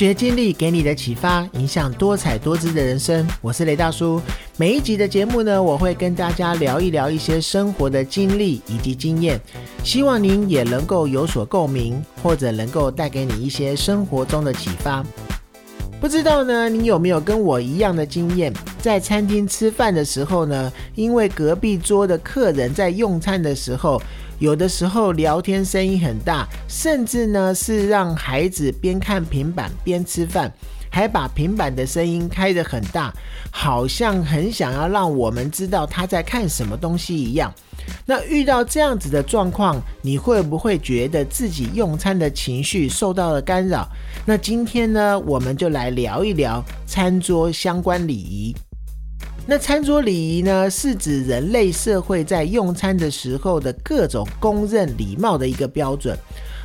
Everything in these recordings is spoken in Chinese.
学经历给你的启发，影响多彩多姿的人生。我是雷大叔。每一集的节目呢，我会跟大家聊一聊一些生活的经历以及经验，希望您也能够有所共鸣，或者能够带给你一些生活中的启发。不知道呢，你有没有跟我一样的经验？在餐厅吃饭的时候呢，因为隔壁桌的客人在用餐的时候，有的时候聊天声音很大，甚至呢是让孩子边看平板边吃饭，还把平板的声音开得很大，好像很想要让我们知道他在看什么东西一样。那遇到这样子的状况，你会不会觉得自己用餐的情绪受到了干扰？那今天呢，我们就来聊一聊餐桌相关礼仪。那餐桌礼仪呢，是指人类社会在用餐的时候的各种公认礼貌的一个标准。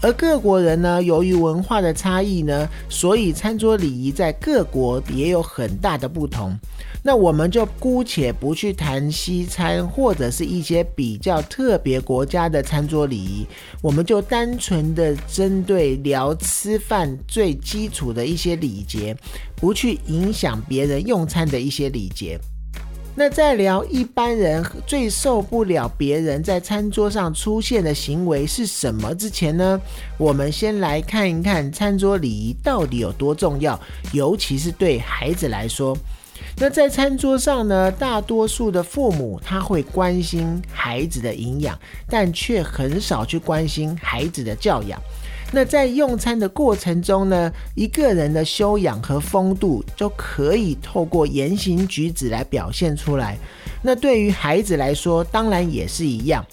而各国人呢，由于文化的差异呢，所以餐桌礼仪在各国也有很大的不同。那我们就姑且不去谈西餐或者是一些比较特别国家的餐桌礼仪，我们就单纯的针对聊吃饭最基础的一些礼节，不去影响别人用餐的一些礼节。那在聊一般人最受不了别人在餐桌上出现的行为是什么之前呢，我们先来看一看餐桌礼仪到底有多重要，尤其是对孩子来说。那在餐桌上呢，大多数的父母他会关心孩子的营养，但却很少去关心孩子的教养。那在用餐的过程中呢，一个人的修养和风度就可以透过言行举止来表现出来。那对于孩子来说，当然也是一样。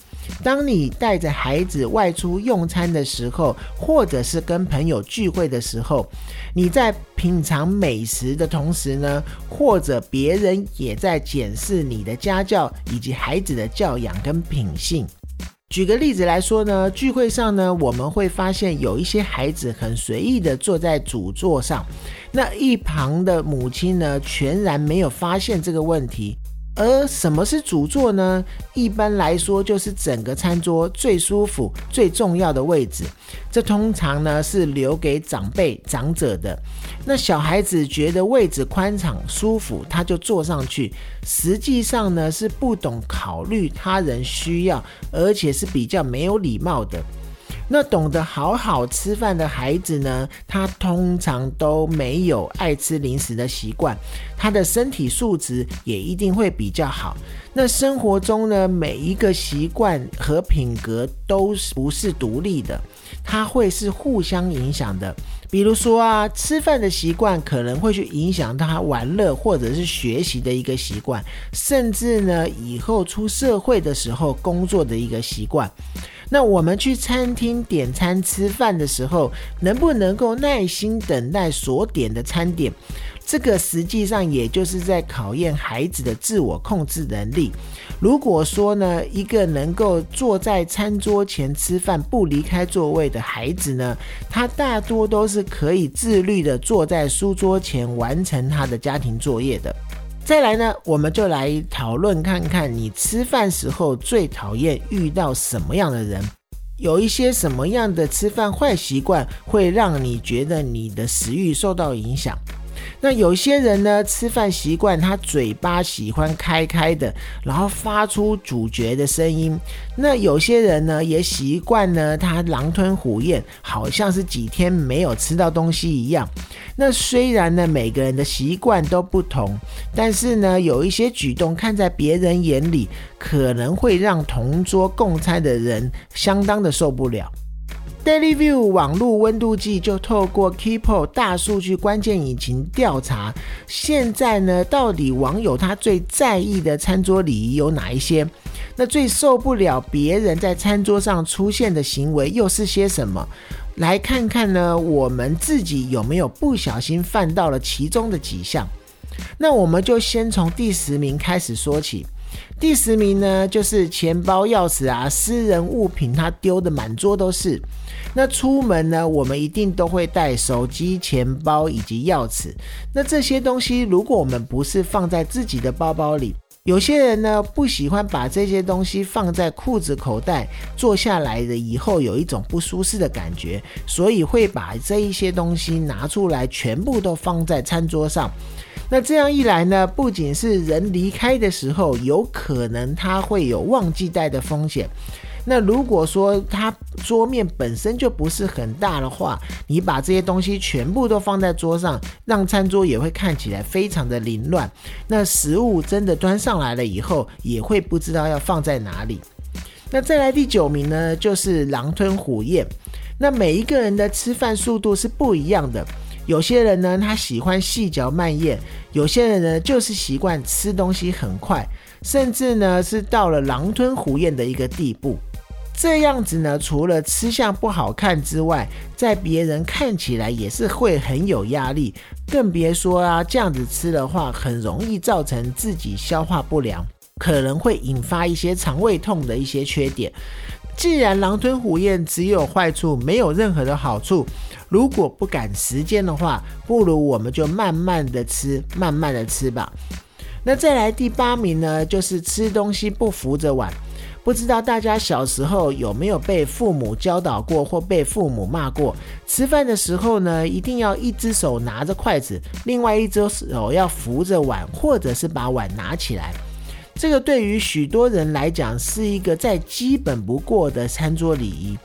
当你带着孩子外出用餐的时候，或者是跟朋友聚会的时候，你在品尝美食的同时呢，或者别人也在检视你的家教以及孩子的教养跟品性。举个例子来说呢，聚会上呢，我们会发现有一些孩子很随意的坐在主座上，那一旁的母亲呢，全然没有发现这个问题。而什么是主座呢？一般来说，就是整个餐桌最舒服、最重要的位置。这通常呢是留给长辈、长者的。那小孩子觉得位置宽敞、舒服，他就坐上去。实际上呢是不懂考虑他人需要，而且是比较没有礼貌的。那懂得好好吃饭的孩子呢，他通常都没有爱吃零食的习惯，他的身体素质也一定会比较好。那生活中呢，每一个习惯和品格都不是独立的，它会是互相影响的。比如说啊，吃饭的习惯可能会去影响他玩乐或者是学习的一个习惯，甚至呢，以后出社会的时候工作的一个习惯。那我们去餐厅点餐吃饭的时候，能不能够耐心等待所点的餐点？这个实际上也就是在考验孩子的自我控制能力。如果说呢，一个能够坐在餐桌前吃饭不离开座位的孩子呢，他大多都是可以自律的坐在书桌前完成他的家庭作业的。再来呢，我们就来讨论看看，你吃饭时候最讨厌遇到什么样的人？有一些什么样的吃饭坏习惯会让你觉得你的食欲受到影响？那有些人呢，吃饭习惯他嘴巴喜欢开开的，然后发出主角的声音。那有些人呢，也习惯呢，他狼吞虎咽，好像是几天没有吃到东西一样。那虽然呢，每个人的习惯都不同，但是呢，有一些举动看在别人眼里，可能会让同桌共餐的人相当的受不了。Daily View 网络温度计就透过 Keepo 大数据关键引擎调查，现在呢，到底网友他最在意的餐桌礼仪有哪一些？那最受不了别人在餐桌上出现的行为又是些什么？来看看呢，我们自己有没有不小心犯到了其中的几项？那我们就先从第十名开始说起。第十名呢，就是钱包、钥匙啊，私人物品，他丢的满桌都是。那出门呢，我们一定都会带手机、钱包以及钥匙。那这些东西，如果我们不是放在自己的包包里，有些人呢不喜欢把这些东西放在裤子口袋，坐下来的以后有一种不舒适的感觉，所以会把这一些东西拿出来，全部都放在餐桌上。那这样一来呢，不仅是人离开的时候有可能他会有忘记带的风险。那如果说它桌面本身就不是很大的话，你把这些东西全部都放在桌上，让餐桌也会看起来非常的凌乱。那食物真的端上来了以后，也会不知道要放在哪里。那再来第九名呢，就是狼吞虎咽。那每一个人的吃饭速度是不一样的，有些人呢，他喜欢细嚼慢咽；有些人呢，就是习惯吃东西很快，甚至呢，是到了狼吞虎咽的一个地步。这样子呢，除了吃相不好看之外，在别人看起来也是会很有压力，更别说啊，这样子吃的话，很容易造成自己消化不良，可能会引发一些肠胃痛的一些缺点。既然狼吞虎咽只有坏处，没有任何的好处，如果不赶时间的话，不如我们就慢慢的吃，慢慢的吃吧。那再来第八名呢，就是吃东西不扶着碗。不知道大家小时候有没有被父母教导过，或被父母骂过？吃饭的时候呢，一定要一只手拿着筷子，另外一只手要扶着碗，或者是把碗拿起来。这个对于许多人来讲，是一个再基本不过的餐桌礼仪。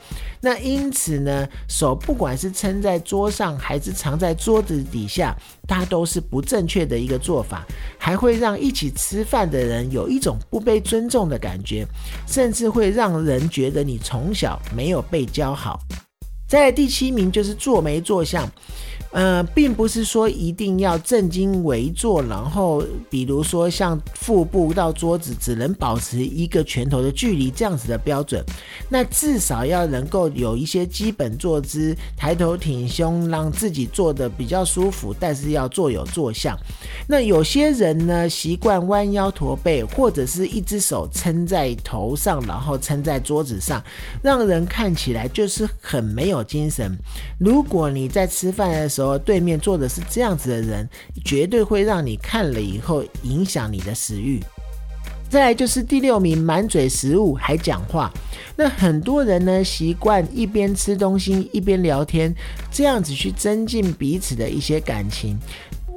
那因此呢，手不管是撑在桌上还是藏在桌子底下，它都是不正确的一个做法，还会让一起吃饭的人有一种不被尊重的感觉，甚至会让人觉得你从小没有被教好。在第七名就是坐没坐相。呃，并不是说一定要正襟危坐，然后比如说像腹部到桌子只能保持一个拳头的距离这样子的标准，那至少要能够有一些基本坐姿，抬头挺胸，让自己坐的比较舒服，但是要坐有坐相。那有些人呢习惯弯腰驼背，或者是一只手撑在头上，然后撑在桌子上，让人看起来就是很没有精神。如果你在吃饭的时候，而对面坐的是这样子的人，绝对会让你看了以后影响你的食欲。再来就是第六名，满嘴食物还讲话。那很多人呢习惯一边吃东西一边聊天，这样子去增进彼此的一些感情。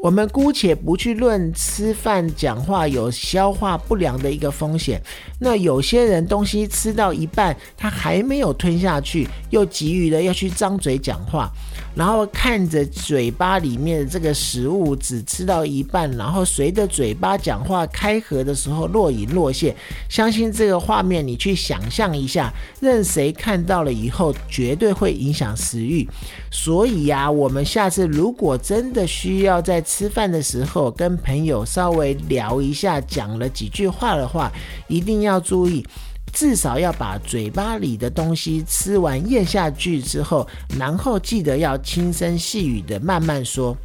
我们姑且不去论吃饭讲话有消化不良的一个风险。那有些人东西吃到一半，他还没有吞下去，又急于的要去张嘴讲话。然后看着嘴巴里面的这个食物只吃到一半，然后随着嘴巴讲话开合的时候若隐若现，相信这个画面你去想象一下，任谁看到了以后绝对会影响食欲。所以呀，我们下次如果真的需要在吃饭的时候跟朋友稍微聊一下，讲了几句话的话，一定要注意。至少要把嘴巴里的东西吃完咽下去之后，然后记得要轻声细语的慢慢说。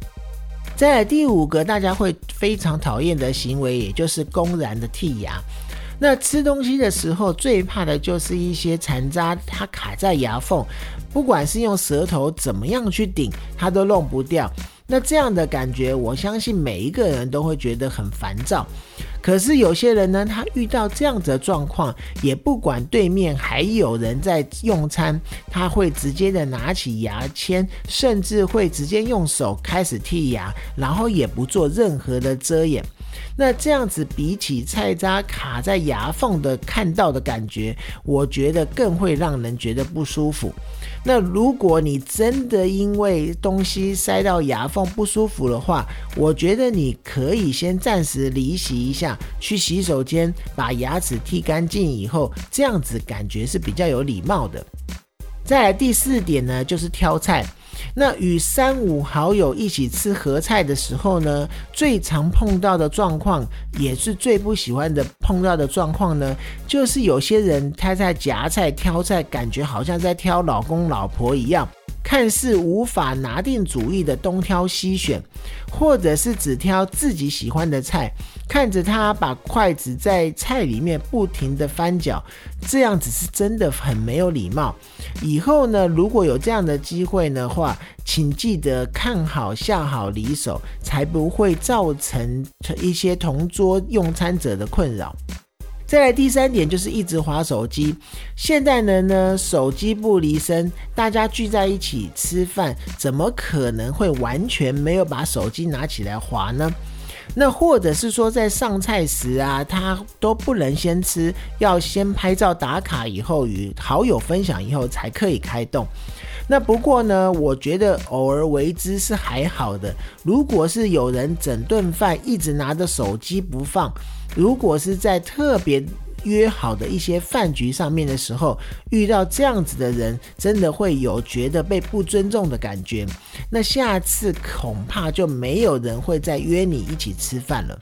在第五个，大家会非常讨厌的行为，也就是公然的剔牙。那吃东西的时候，最怕的就是一些残渣，它卡在牙缝，不管是用舌头怎么样去顶，它都弄不掉。那这样的感觉，我相信每一个人都会觉得很烦躁。可是有些人呢，他遇到这样子的状况，也不管对面还有人在用餐，他会直接的拿起牙签，甚至会直接用手开始剔牙，然后也不做任何的遮掩。那这样子比起菜渣卡在牙缝的看到的感觉，我觉得更会让人觉得不舒服。那如果你真的因为东西塞到牙缝不舒服的话，我觉得你可以先暂时离席一下，去洗手间把牙齿剃干净以后，这样子感觉是比较有礼貌的。再来第四点呢，就是挑菜。那与三五好友一起吃合菜的时候呢，最常碰到的状况，也是最不喜欢的碰到的状况呢，就是有些人他在夹菜挑菜，感觉好像在挑老公老婆一样，看似无法拿定主意的东挑西选，或者是只挑自己喜欢的菜。看着他把筷子在菜里面不停的翻搅，这样子是真的很没有礼貌。以后呢，如果有这样的机会的话，请记得看好下好离手，才不会造成一些同桌用餐者的困扰。再来第三点就是一直划手机。现代人呢，手机不离身，大家聚在一起吃饭，怎么可能会完全没有把手机拿起来划呢？那或者是说，在上菜时啊，他都不能先吃，要先拍照打卡，以后与好友分享以后才可以开动。那不过呢，我觉得偶尔为之是还好的。如果是有人整顿饭一直拿着手机不放，如果是在特别约好的一些饭局上面的时候，遇到这样子的人，真的会有觉得被不尊重的感觉。那下次恐怕就没有人会再约你一起吃饭了。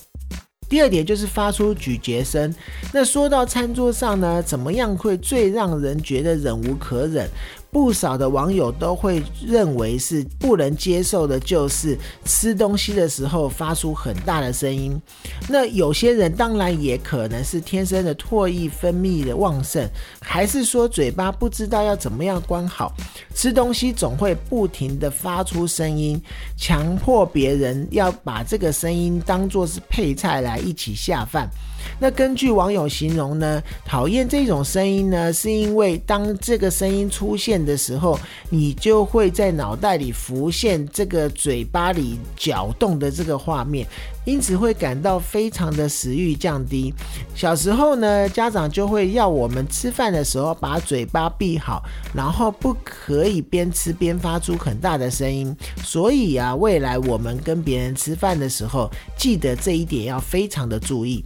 第二点就是发出咀嚼声。那说到餐桌上呢，怎么样会最让人觉得忍无可忍？不少的网友都会认为是不能接受的，就是吃东西的时候发出很大的声音。那有些人当然也可能是天生的唾液分泌的旺盛，还是说嘴巴不知道要怎么样关好，吃东西总会不停的发出声音，强迫别人要把这个声音当做是配菜来一起下饭。那根据网友形容呢，讨厌这种声音呢，是因为当这个声音出现的时候，你就会在脑袋里浮现这个嘴巴里搅动的这个画面，因此会感到非常的食欲降低。小时候呢，家长就会要我们吃饭的时候把嘴巴闭好，然后不可以边吃边发出很大的声音。所以啊，未来我们跟别人吃饭的时候，记得这一点要非常的注意。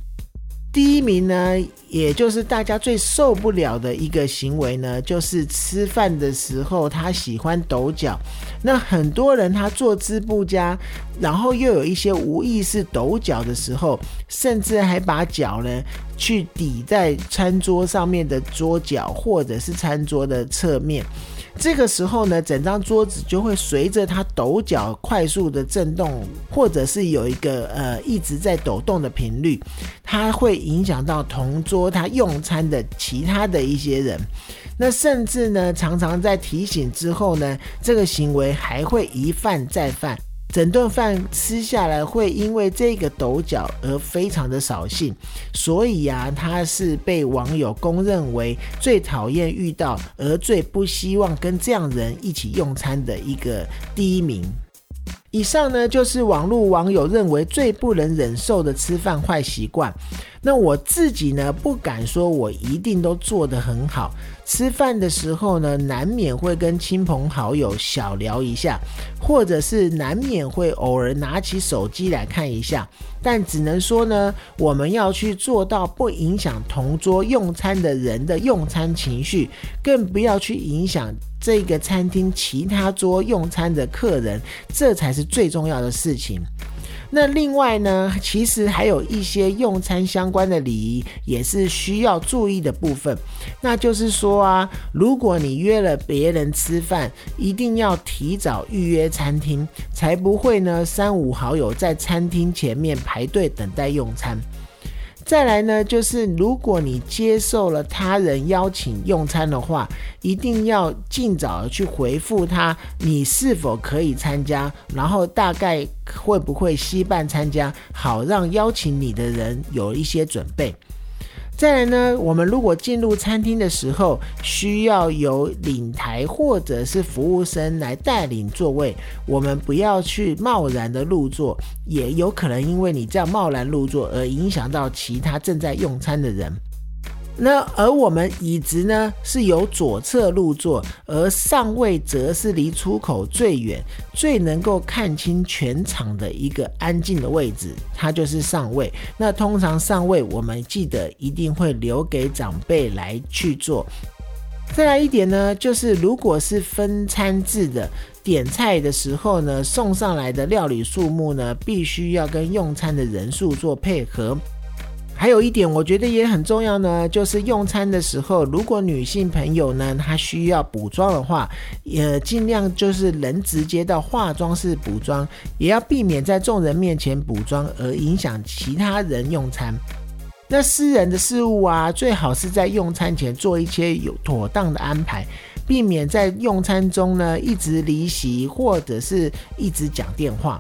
第一名呢，也就是大家最受不了的一个行为呢，就是吃饭的时候他喜欢抖脚。那很多人他坐姿不佳，然后又有一些无意识抖脚的时候，甚至还把脚呢去抵在餐桌上面的桌角或者是餐桌的侧面。这个时候呢，整张桌子就会随着它抖脚快速的震动，或者是有一个呃一直在抖动的频率，它会影响到同桌他用餐的其他的一些人。那甚至呢，常常在提醒之后呢，这个行为还会一犯再犯。整顿饭吃下来，会因为这个抖脚而非常的扫兴，所以呀，他是被网友公认为最讨厌遇到，而最不希望跟这样人一起用餐的一个第一名。以上呢，就是网络网友认为最不能忍受的吃饭坏习惯。那我自己呢，不敢说我一定都做得很好。吃饭的时候呢，难免会跟亲朋好友小聊一下，或者是难免会偶尔拿起手机来看一下。但只能说呢，我们要去做到不影响同桌用餐的人的用餐情绪，更不要去影响这个餐厅其他桌用餐的客人，这才是最重要的事情。那另外呢，其实还有一些用餐相关的礼仪也是需要注意的部分。那就是说啊，如果你约了别人吃饭，一定要提早预约餐厅，才不会呢三五好友在餐厅前面排队等待用餐。再来呢，就是如果你接受了他人邀请用餐的话，一定要尽早的去回复他，你是否可以参加，然后大概会不会稀办参加，好让邀请你的人有一些准备。再来呢，我们如果进入餐厅的时候，需要由领台或者是服务生来带领座位，我们不要去贸然的入座，也有可能因为你这样贸然入座而影响到其他正在用餐的人。那而我们椅子呢是由左侧入座，而上位则是离出口最远、最能够看清全场的一个安静的位置，它就是上位。那通常上位我们记得一定会留给长辈来去做。再来一点呢，就是如果是分餐制的点菜的时候呢，送上来的料理数目呢，必须要跟用餐的人数做配合。还有一点，我觉得也很重要呢，就是用餐的时候，如果女性朋友呢，她需要补妆的话，也尽量就是能直接到化妆室补妆，也要避免在众人面前补妆而影响其他人用餐。那私人的事物啊，最好是在用餐前做一些有妥当的安排，避免在用餐中呢一直离席或者是一直讲电话。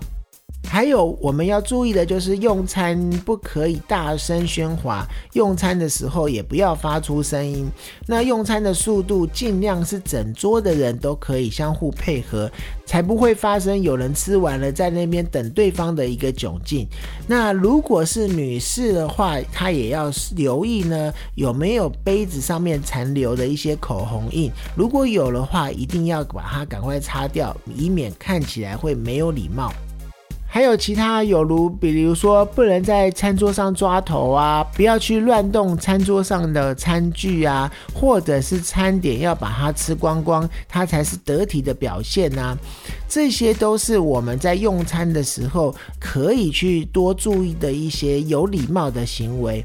还有我们要注意的就是用餐不可以大声喧哗，用餐的时候也不要发出声音。那用餐的速度尽量是整桌的人都可以相互配合，才不会发生有人吃完了在那边等对方的一个窘境。那如果是女士的话，她也要留意呢有没有杯子上面残留的一些口红印，如果有的话，一定要把它赶快擦掉，以免看起来会没有礼貌。还有其他有如，比如说不能在餐桌上抓头啊，不要去乱动餐桌上的餐具啊，或者是餐点要把它吃光光，它才是得体的表现啊。这些都是我们在用餐的时候可以去多注意的一些有礼貌的行为。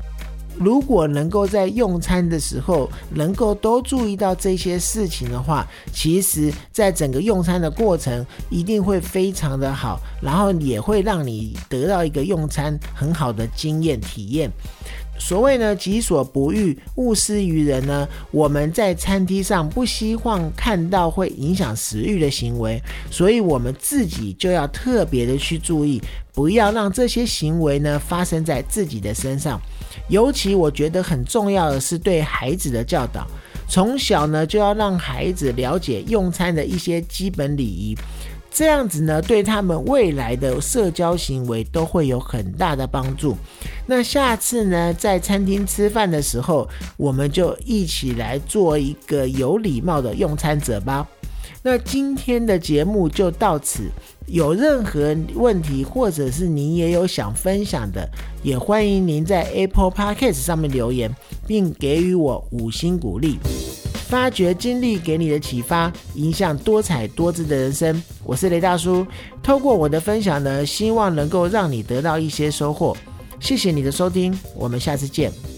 如果能够在用餐的时候能够都注意到这些事情的话，其实在整个用餐的过程一定会非常的好，然后也会让你得到一个用餐很好的经验体验。所谓呢，己所不欲，勿施于人呢。我们在餐厅上不希望看到会影响食欲的行为，所以我们自己就要特别的去注意，不要让这些行为呢发生在自己的身上。尤其我觉得很重要的是对孩子的教导，从小呢就要让孩子了解用餐的一些基本礼仪。这样子呢，对他们未来的社交行为都会有很大的帮助。那下次呢，在餐厅吃饭的时候，我们就一起来做一个有礼貌的用餐者吧。那今天的节目就到此。有任何问题，或者是您也有想分享的，也欢迎您在 Apple Podcast 上面留言，并给予我五星鼓励。发掘经历给你的启发，影响多彩多姿的人生。我是雷大叔，透过我的分享呢，希望能够让你得到一些收获。谢谢你的收听，我们下次见。